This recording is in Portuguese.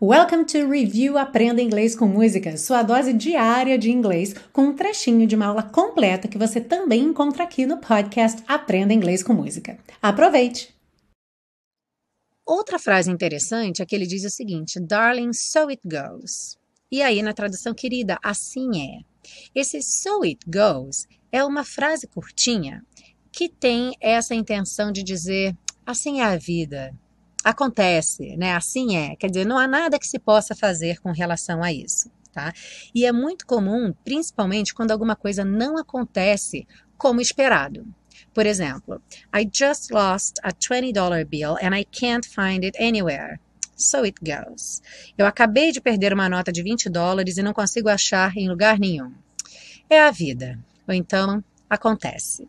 Welcome to Review Aprenda Inglês com Música, sua dose diária de inglês, com um trechinho de uma aula completa que você também encontra aqui no podcast Aprenda Inglês com Música. Aproveite! Outra frase interessante é que ele diz o seguinte: Darling, so it goes. E aí, na tradução querida, assim é. Esse so it goes é uma frase curtinha que tem essa intenção de dizer assim é a vida, acontece, né? Assim é. Quer dizer, não há nada que se possa fazer com relação a isso, tá? E é muito comum, principalmente quando alguma coisa não acontece como esperado. Por exemplo, I just lost a $20 bill and I can't find it anywhere. So it goes. Eu acabei de perder uma nota de 20 dólares e não consigo achar em lugar nenhum. É a vida. Ou então, acontece.